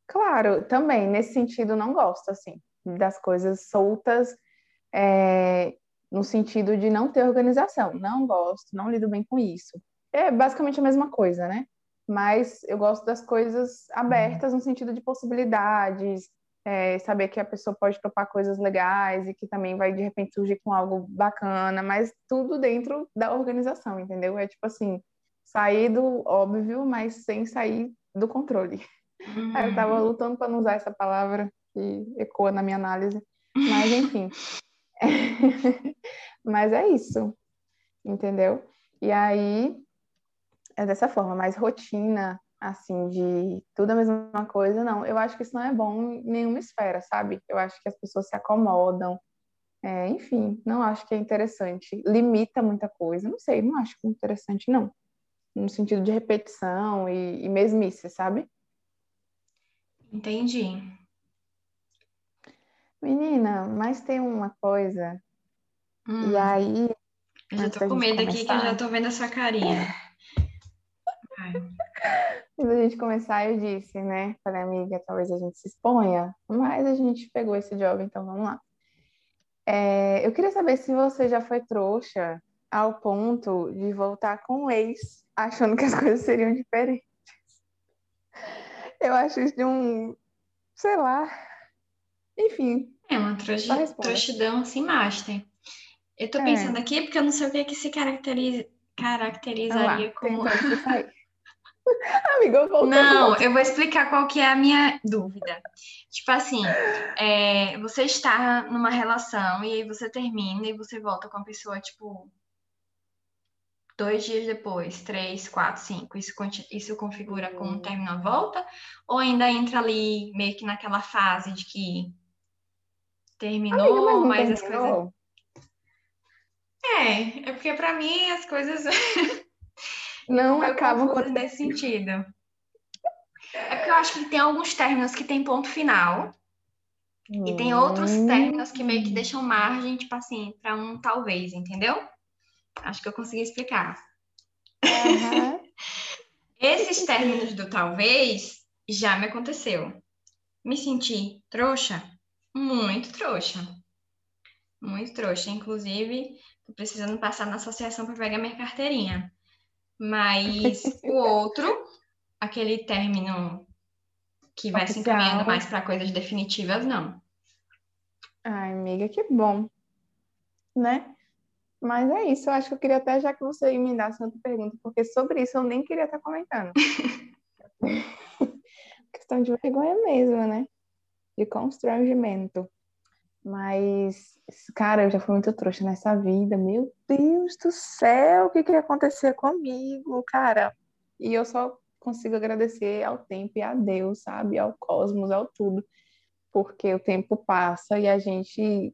Claro, também, nesse sentido, não gosto, assim das coisas soltas é, no sentido de não ter organização. Não gosto, não lido bem com isso. É basicamente a mesma coisa, né? mas eu gosto das coisas abertas no sentido de possibilidades, é, saber que a pessoa pode topar coisas legais e que também vai de repente surgir com algo bacana, mas tudo dentro da organização, entendeu? É tipo assim, sair do óbvio, mas sem sair do controle. Aí eu tava uhum. lutando para não usar essa palavra que ecoa na minha análise, mas enfim. mas é isso, entendeu? E aí é dessa forma, mais rotina, assim, de tudo a mesma coisa, não. Eu acho que isso não é bom em nenhuma esfera, sabe? Eu acho que as pessoas se acomodam. É, enfim, não acho que é interessante. Limita muita coisa. Não sei, não acho é interessante, não. No sentido de repetição e, e mesmice, sabe? Entendi. Menina, mas tem uma coisa. Hum. E aí. Eu já tô com medo aqui que eu já tô vendo essa carinha. Quando a gente começar, eu disse, né? Falei, amiga, talvez a gente se exponha, mas a gente pegou esse job, então vamos lá. É, eu queria saber se você já foi trouxa ao ponto de voltar com o ex, achando que as coisas seriam diferentes. Eu acho isso de um, sei lá, enfim. É uma trouxidão assim, master. Eu tô é. pensando aqui porque eu não sei o que, que se caracteriza, caracterizaria lá, como. Amigo. Não, eu vou explicar qual que é a minha dúvida. Tipo assim, é, você está numa relação e aí você termina e você volta com a pessoa, tipo, dois dias depois, três, quatro, cinco. Isso, isso configura como um término a volta? Ou ainda entra ali meio que naquela fase de que terminou, Amiga, mas, mas as coisas. É, é porque para mim as coisas. não acabam com nesse sentido. É porque eu acho que tem alguns términos que tem ponto final. Hum. E tem outros hum. términos que meio que deixam margem, tipo assim, para um talvez, entendeu? Acho que eu consegui explicar. Uhum. Esses términos do talvez já me aconteceu. Me senti trouxa? Muito trouxa. Muito trouxa. Inclusive, tô precisando passar na associação para pegar minha carteirinha. Mas o outro, aquele término que vai Oficial. se encaminhando mais para coisas definitivas, não. Ai, amiga, que bom. Né? Mas é isso, eu acho que eu queria até já que você emendasse outra pergunta, porque sobre isso eu nem queria estar comentando. Questão de vergonha mesmo, né? De constrangimento. Mas, cara, eu já fui muito trouxa nessa vida. Meu Deus do céu, o que que ia acontecer comigo, cara? E eu só consigo agradecer ao tempo e a Deus, sabe? Ao cosmos, ao tudo. Porque o tempo passa e a gente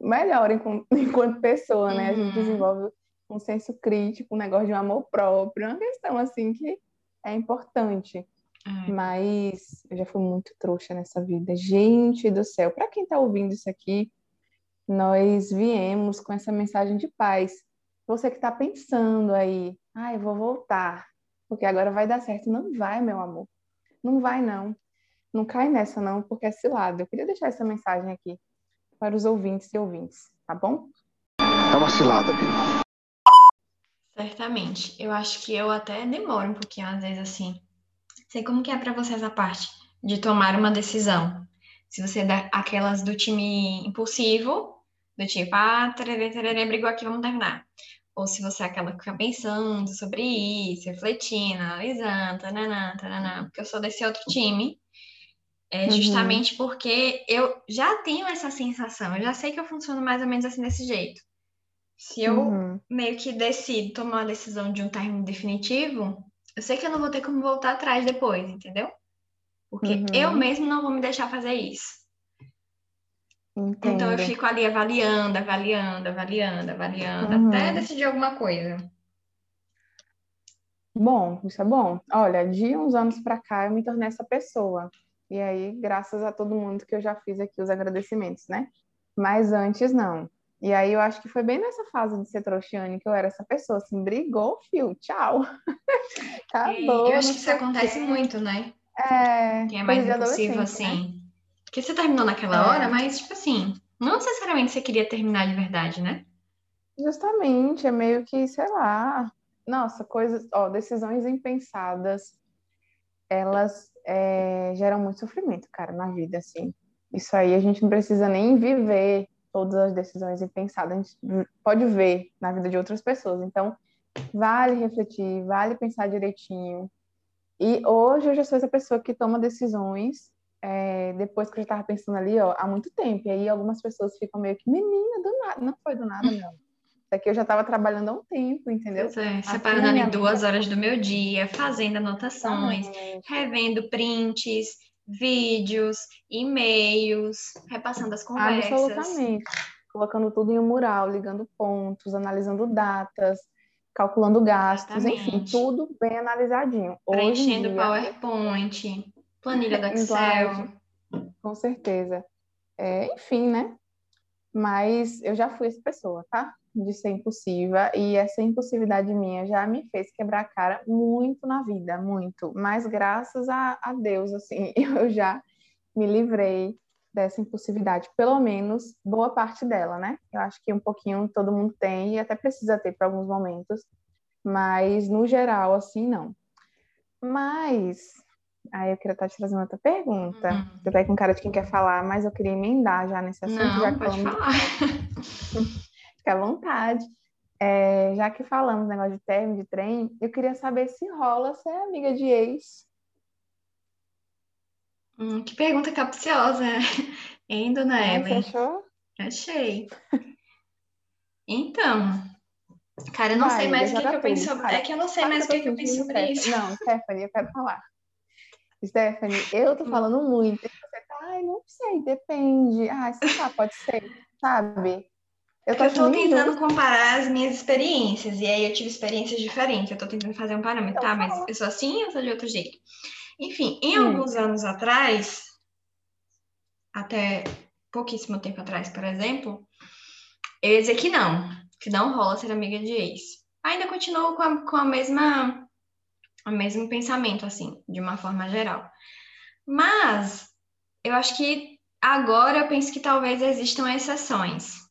melhora enquanto pessoa, né? A gente uhum. desenvolve um senso crítico, um negócio de um amor próprio, uma questão assim que é importante. É. Mas eu já fui muito trouxa nessa vida. Gente do céu, para quem está ouvindo isso aqui, nós viemos com essa mensagem de paz. Você que está pensando aí, ah, eu vou voltar, porque agora vai dar certo. Não vai, meu amor. Não vai, não. Não cai nessa, não, porque é cilado. Eu queria deixar essa mensagem aqui para os ouvintes e ouvintes, tá bom? É uma cilada? Certamente. Eu acho que eu até demoro um pouquinho, às vezes, assim, Sei como que é para você essa parte de tomar uma decisão. Se você dá aquelas do time impulsivo, do tipo, ah, tererê, tererê, brigou aqui, vamos terminar. Ou se você é aquela que fica pensando sobre isso, refletindo, analisando, tananã, tananã, porque eu sou desse outro time. É uhum. justamente uhum. porque eu já tenho essa sensação, eu já sei que eu funciono mais ou menos assim desse jeito. Se eu uhum. meio que decido tomar a decisão de um término definitivo, eu sei que eu não vou ter como voltar atrás depois, entendeu? Porque uhum. eu mesmo não vou me deixar fazer isso. Entendo. Então eu fico ali avaliando, avaliando, avaliando, avaliando, uhum. até decidir alguma coisa. Bom, isso é bom. Olha, de uns anos para cá eu me tornei essa pessoa. E aí, graças a todo mundo que eu já fiz aqui os agradecimentos, né? Mas antes não. E aí eu acho que foi bem nessa fase de ser trouxiane que eu era essa pessoa, assim, brigou, fio, tchau. Acabou. Eu acho que isso acontece quê. muito, né? É. Quem é mais impulsivo, assim. Né? Porque você terminou naquela é. hora, mas, tipo assim, não necessariamente você queria terminar de verdade, né? Justamente, é meio que, sei lá, nossa, coisas, ó, decisões impensadas, elas é, geram muito sofrimento, cara, na vida, assim. Isso aí a gente não precisa nem viver todas as decisões e pensar, a gente pode ver na vida de outras pessoas. Então, vale refletir, vale pensar direitinho. E hoje eu já sou essa pessoa que toma decisões é, depois que eu já estava pensando ali, ó, há muito tempo. E aí algumas pessoas ficam meio que, menina, do nada. Não foi do nada, não. Isso aqui eu já estava trabalhando há um tempo, entendeu? Pois é, separando ali duas horas do meu dia, fazendo anotações, revendo prints, vídeos, e-mails, repassando as conversas. Absolutamente. Colocando tudo em um mural, ligando pontos, analisando datas, calculando gastos, Exatamente. enfim, tudo bem analisadinho. Preenchendo o dia... PowerPoint, planilha do Excel. Com certeza. É, enfim, né? Mas eu já fui essa pessoa, tá? De ser impulsiva, e essa impulsividade minha já me fez quebrar a cara muito na vida, muito. Mas graças a, a Deus, assim, eu já me livrei dessa impulsividade, pelo menos boa parte dela, né? Eu acho que um pouquinho todo mundo tem e até precisa ter para alguns momentos, mas no geral, assim, não. Mas aí eu queria estar te trazendo outra pergunta. Uhum. Você tá com cara de quem quer falar, mas eu queria emendar já nesse assunto. Não, já pode falar. Fica à vontade. É, já que falamos negócio de término de trem, eu queria saber se rola ser amiga de ex. Hum, que pergunta capciosa, hein, dona é, Ellen? Você achou? Achei. Então, cara, eu não Vai, sei mais o que, que eu penso sobre. É que eu não sei mais o que, que eu penso sobre isso. Não, Stephanie, eu quero falar. Stephanie, eu tô hum. falando muito. E você tá, ai, não sei, depende. Ah, sei lá, pode ser, sabe? Eu tô, eu tô tentando comparar as minhas experiências, e aí eu tive experiências diferentes. Eu tô tentando fazer um parâmetro, então, tá? Mas eu sou assim ou sou de outro jeito? Enfim, em hum. alguns anos atrás, até pouquíssimo tempo atrás, por exemplo, eu ia dizer que não, que não rola ser amiga de ex. Ainda continuo com a, com a mesma o mesmo pensamento, assim, de uma forma geral. Mas eu acho que agora eu penso que talvez existam exceções.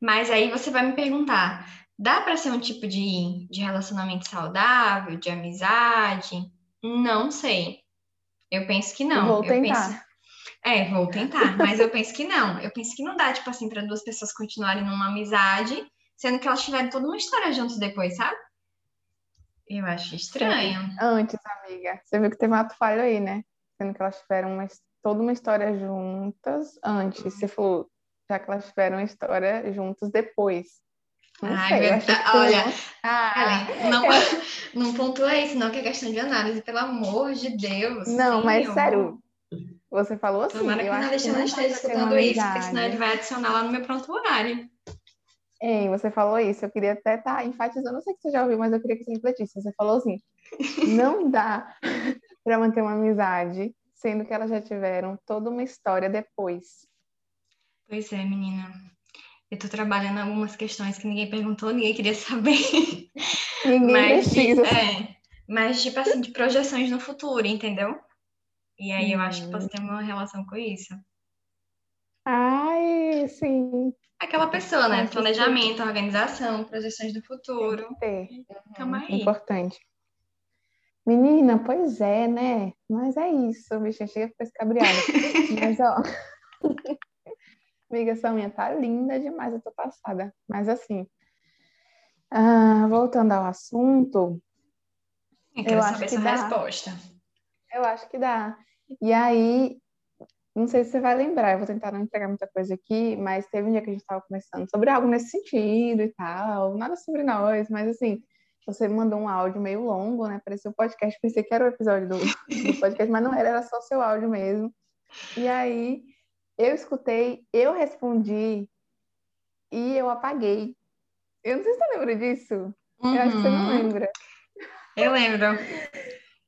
Mas aí você vai me perguntar: dá para ser um tipo de, de relacionamento saudável, de amizade? Não sei. Eu penso que não. Vou eu tentar. Penso... É, vou tentar, mas eu penso que não. Eu penso que não dá, tipo assim, para duas pessoas continuarem numa amizade, sendo que elas tiveram toda uma história juntos depois, sabe? Eu acho estranho. Antes, amiga. Você viu que teve um ato falho aí, né? Sendo que elas tiveram uma, toda uma história juntas antes. Você falou, já que elas tiveram história juntas depois. Não Ai, sei, meu... olha, ah, não, não pontua isso, não, que é questão de análise, pelo amor de Deus. Não, sim, mas eu... sério, você falou assim. Tomara que não deixe de estar escutando isso, porque senão ele vai adicionar lá no meu prontuário. Ei, você falou isso, eu queria até estar tá enfatizando, não sei que você já ouviu, mas eu queria que você refletisse. Você falou assim: não dá para manter uma amizade, sendo que elas já tiveram toda uma história depois. Pois é, menina. Eu tô trabalhando algumas questões que ninguém perguntou, ninguém queria saber. Ninguém mas, precisa. É, mas, tipo assim, de projeções no futuro, entendeu? E aí hum. eu acho que posso ter uma relação com isso. Ai, sim. Aquela pessoa, né? Planejamento, organização, projeções do futuro. Tem uhum. aí. Importante. Menina, pois é, né? Mas é isso, bicho, chega a ficar escabriada. Mas, ó. Amiga, essa unha tá linda demais, eu tô passada. Mas assim, ah, voltando ao assunto. Eu, eu acho que dá. resposta. Eu acho que dá. E aí, não sei se você vai lembrar, eu vou tentar não entregar muita coisa aqui, mas teve um dia que a gente estava conversando sobre algo nesse sentido e tal, nada sobre nós, mas assim, você mandou um áudio meio longo, né? Parecia o um podcast, pensei que era o episódio do, do podcast, mas não era, era só seu áudio mesmo. E aí eu escutei, eu respondi e eu apaguei. Eu não sei se você lembra disso. Uhum. Eu acho que você não uhum. lembra. Eu lembro.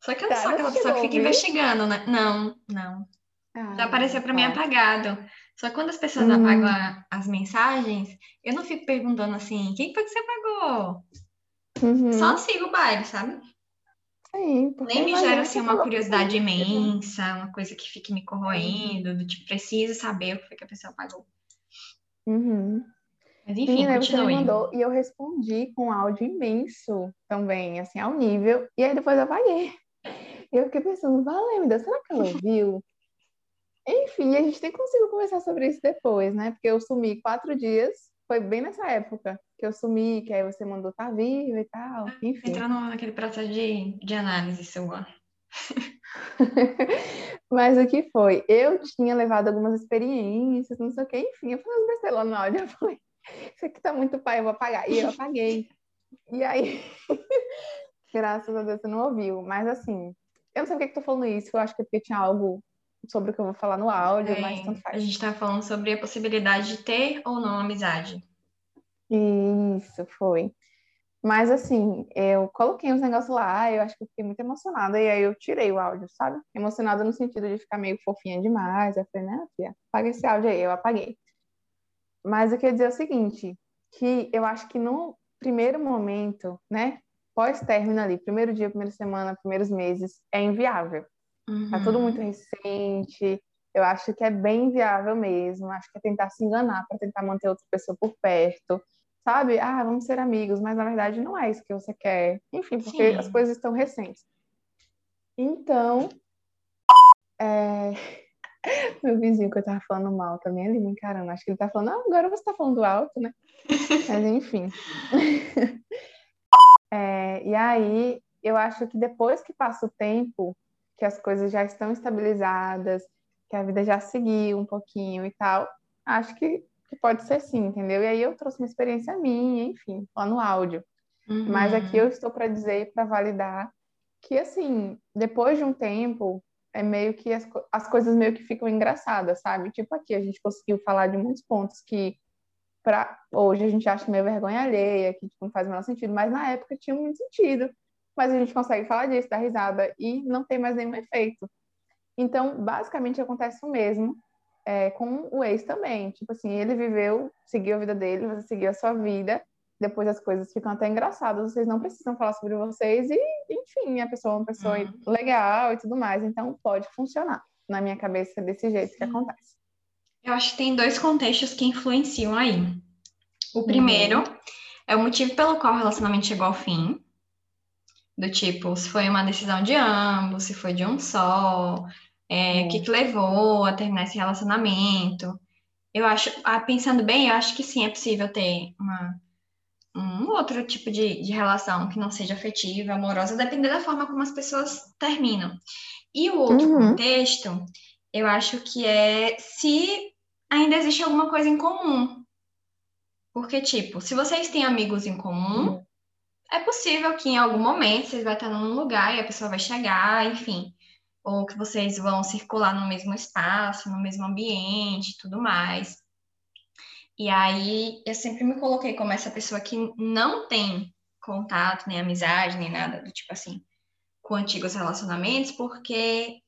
Só que eu não tá, sou aquela pessoa que fica investigando, né? Não, não. Ah, Já apareceu para mim apagado. Só que quando as pessoas hum. apagam a, as mensagens, eu não fico perguntando assim, quem foi que você apagou? Uhum. Só sigo o baile, sabe? Sim, Nem me gera assim uma curiosidade imensa, uma coisa que fique me corroendo, do tipo, preciso saber o que foi que a pessoa apagou. Uhum. Mas enfim, Sim, continue. Você me mandou e eu respondi com um áudio imenso também, assim, ao nível, e aí depois eu apaguei. E eu fiquei pensando, valeu, será que ela ouviu? Enfim, a gente nem conseguiu conversar sobre isso depois, né? Porque eu sumi quatro dias, foi bem nessa época que eu sumi, que aí você mandou tá viva e tal, enfim. Entrando naquele processo de, de análise sua. Mas o que foi? Eu tinha levado algumas experiências, não sei o que, enfim, eu falei umas besteiras lá no áudio, eu falei, isso aqui tá muito pai, eu vou apagar. E eu apaguei. E aí, graças a Deus você não ouviu. Mas assim, eu não sei por que tô falando isso, eu acho que é porque tinha algo sobre o que eu vou falar no áudio, é, mas tanto faz. A gente tá falando sobre a possibilidade de ter ou não amizade. Isso, foi. Mas assim, eu coloquei uns negócios lá, eu acho que eu fiquei muito emocionada, e aí eu tirei o áudio, sabe? Emocionada no sentido de ficar meio fofinha demais. Eu falei, né, filha, apaga esse áudio aí, eu apaguei. Mas eu queria dizer o seguinte, que eu acho que no primeiro momento, né, pós-término ali, primeiro dia, primeira semana, primeiros meses, é inviável. Uhum. Tá tudo muito recente, eu acho que é bem inviável mesmo, acho que é tentar se enganar para tentar manter outra pessoa por perto sabe? Ah, vamos ser amigos, mas na verdade não é isso que você quer. Enfim, porque Sim. as coisas estão recentes. Então, é... meu vizinho que eu tava falando mal também, ele me encarando. Acho que ele tá falando, ah, agora você tá falando alto, né? mas enfim. é, e aí, eu acho que depois que passa o tempo, que as coisas já estão estabilizadas, que a vida já seguiu um pouquinho e tal, acho que que pode ser sim, entendeu? E aí eu trouxe uma experiência minha, enfim, lá no áudio. Uhum. Mas aqui eu estou para dizer e para validar que, assim, depois de um tempo, é meio que as, as coisas meio que ficam engraçadas, sabe? Tipo, aqui a gente conseguiu falar de muitos pontos que para hoje a gente acha meio vergonha alheia, que tipo, não faz o menor sentido, mas na época tinha muito sentido. Mas a gente consegue falar disso, dar risada e não tem mais nenhum efeito. Então, basicamente acontece o mesmo é, com o ex também. Tipo assim, ele viveu, seguiu a vida dele, você seguiu a sua vida. Depois as coisas ficam até engraçadas, vocês não precisam falar sobre vocês e, enfim, a pessoa é uma pessoa uhum. legal e tudo mais. Então, pode funcionar. Na minha cabeça, desse jeito que acontece. Eu acho que tem dois contextos que influenciam aí. O uhum. primeiro uhum. é o motivo pelo qual o relacionamento chegou ao fim. Do tipo, se foi uma decisão de ambos, se foi de um só, é, o que, que levou a terminar esse relacionamento. Eu acho, ah, pensando bem, eu acho que sim, é possível ter uma, um outro tipo de, de relação que não seja afetiva, amorosa, dependendo da forma como as pessoas terminam. E o outro uhum. contexto, eu acho que é se ainda existe alguma coisa em comum. Porque, tipo, se vocês têm amigos em comum, uhum. é possível que em algum momento vocês vão estar num lugar e a pessoa vai chegar, enfim ou que vocês vão circular no mesmo espaço, no mesmo ambiente, tudo mais. E aí eu sempre me coloquei como essa pessoa que não tem contato, nem amizade, nem nada do tipo assim, com antigos relacionamentos, porque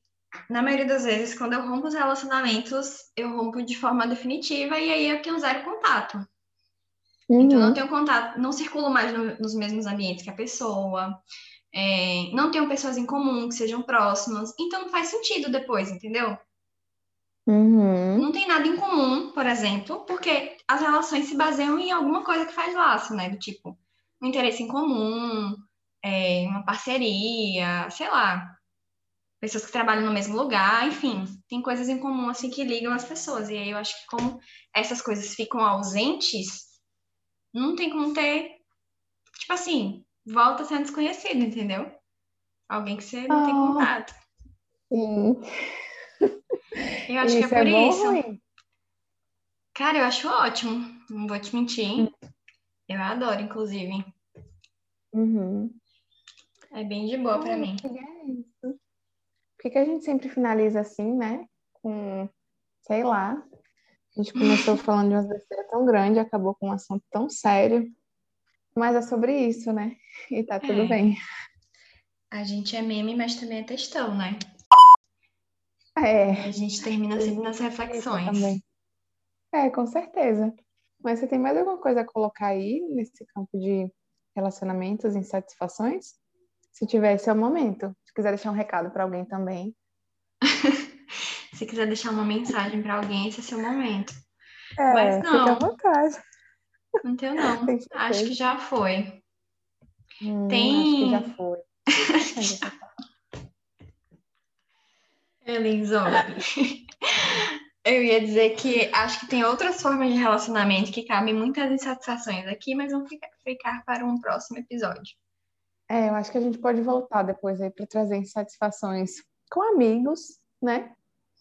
na maioria das vezes, quando eu rompo os relacionamentos, eu rompo de forma definitiva e aí eu tenho zero contato. Uhum. Então, não tenho contato, não circulo mais no, nos mesmos ambientes que a pessoa, é, não tenham pessoas em comum que sejam próximas, então não faz sentido depois, entendeu? Uhum. Não tem nada em comum, por exemplo, porque as relações se baseiam em alguma coisa que faz laço, né? Do tipo, um interesse em comum, é, uma parceria, sei lá, pessoas que trabalham no mesmo lugar, enfim, tem coisas em comum assim que ligam as pessoas. E aí eu acho que como essas coisas ficam ausentes, não tem como ter, tipo assim, volta sendo desconhecido, entendeu? Alguém que você não oh, tem contato. Sim. Eu acho isso que é por é isso. Ruim? Cara, eu acho ótimo. Não vou te mentir. Eu adoro, inclusive. Uhum. É bem de boa para mim. É isso. Por que, que a gente sempre finaliza assim, né? Com, sei lá. A gente começou falando de uma besteira tão grande, acabou com um assunto tão sério. Mas é sobre isso, né? E tá tudo é. bem. A gente é meme, mas também é textão, né? É. A gente termina sempre nas reflexões. Também. É, com certeza. Mas você tem mais alguma coisa a colocar aí nesse campo de relacionamentos, insatisfações? Se tiver, esse é o momento. Se quiser deixar um recado para alguém também. Se quiser deixar uma mensagem para alguém, esse é seu momento. É, Mas não. Fica à vontade. Não tenho, não. Acho que já foi. Hum, Tem. Acho que já foi. Elinzone. Eu ia dizer que acho que tem outras formas de relacionamento que cabem muitas insatisfações aqui, mas vão ficar, ficar para um próximo episódio. É, eu acho que a gente pode voltar depois aí para trazer insatisfações com amigos, né?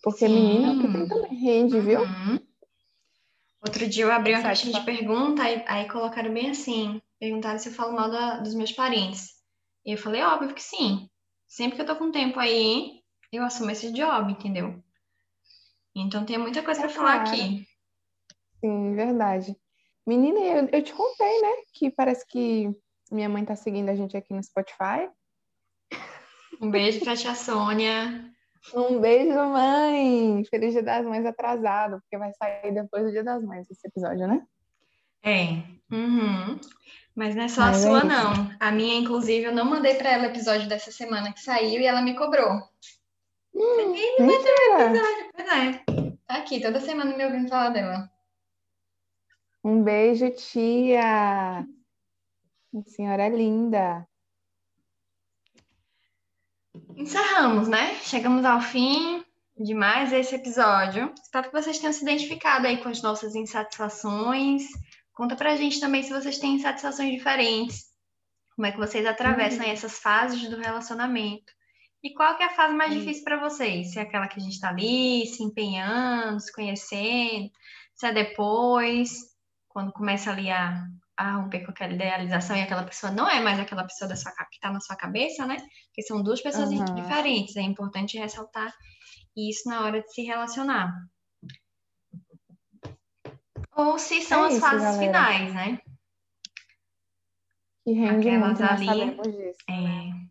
Porque Sim. menina, que tem também rende, viu? Outro dia eu abri uma caixinha de pergunta, aí, aí colocaram bem assim, perguntaram se eu falo mal da, dos meus parentes. E eu falei, óbvio que sim. Sempre que eu tô com tempo aí, eu assumo esse job, entendeu? Então tem muita coisa para é falar aqui. Sim, verdade. Menina, eu, eu te contei, né? Que parece que minha mãe tá seguindo a gente aqui no Spotify. Um beijo pra tia Sônia. Um beijo, mãe! Feliz Dia das Mães atrasado, porque vai sair depois do Dia das Mães esse episódio, né? É. Uhum. Mas não é só Mas a sua, é não. A minha, inclusive, eu não mandei para ela o episódio dessa semana que saiu e ela me cobrou. Hum, não vai ter episódio. Pois é. Tá aqui, toda semana me ouvindo falar dela. Um beijo, tia. Senhora linda. Encerramos, né? Chegamos ao fim de mais esse episódio. Espero que vocês tenham se identificado aí com as nossas insatisfações. Conta pra gente também se vocês têm insatisfações diferentes. Como é que vocês atravessam uhum. essas fases do relacionamento. E qual que é a fase mais difícil para vocês? Se é aquela que a gente está ali, se empenhando, se conhecendo, se é depois, quando começa ali a, a romper com aquela idealização e aquela pessoa não é mais aquela pessoa da sua, que está na sua cabeça, né? Porque são duas pessoas uhum. diferentes. É importante ressaltar isso na hora de se relacionar. Ou se são é as isso, fases galera. finais, né? Que rende Aquelas muito, ali. Disso, é... Né?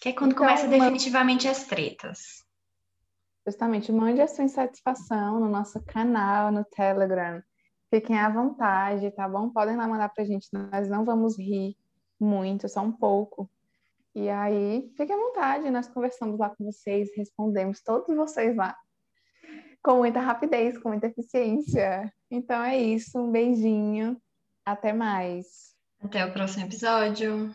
Que é quando então, começa definitivamente as tretas. Justamente, mande a sua insatisfação no nosso canal, no Telegram. Fiquem à vontade, tá bom? Podem lá mandar pra gente, nós não vamos rir muito, só um pouco. E aí, fiquem à vontade, nós conversamos lá com vocês, respondemos todos vocês lá com muita rapidez, com muita eficiência. Então é isso, um beijinho, até mais. Até o próximo episódio.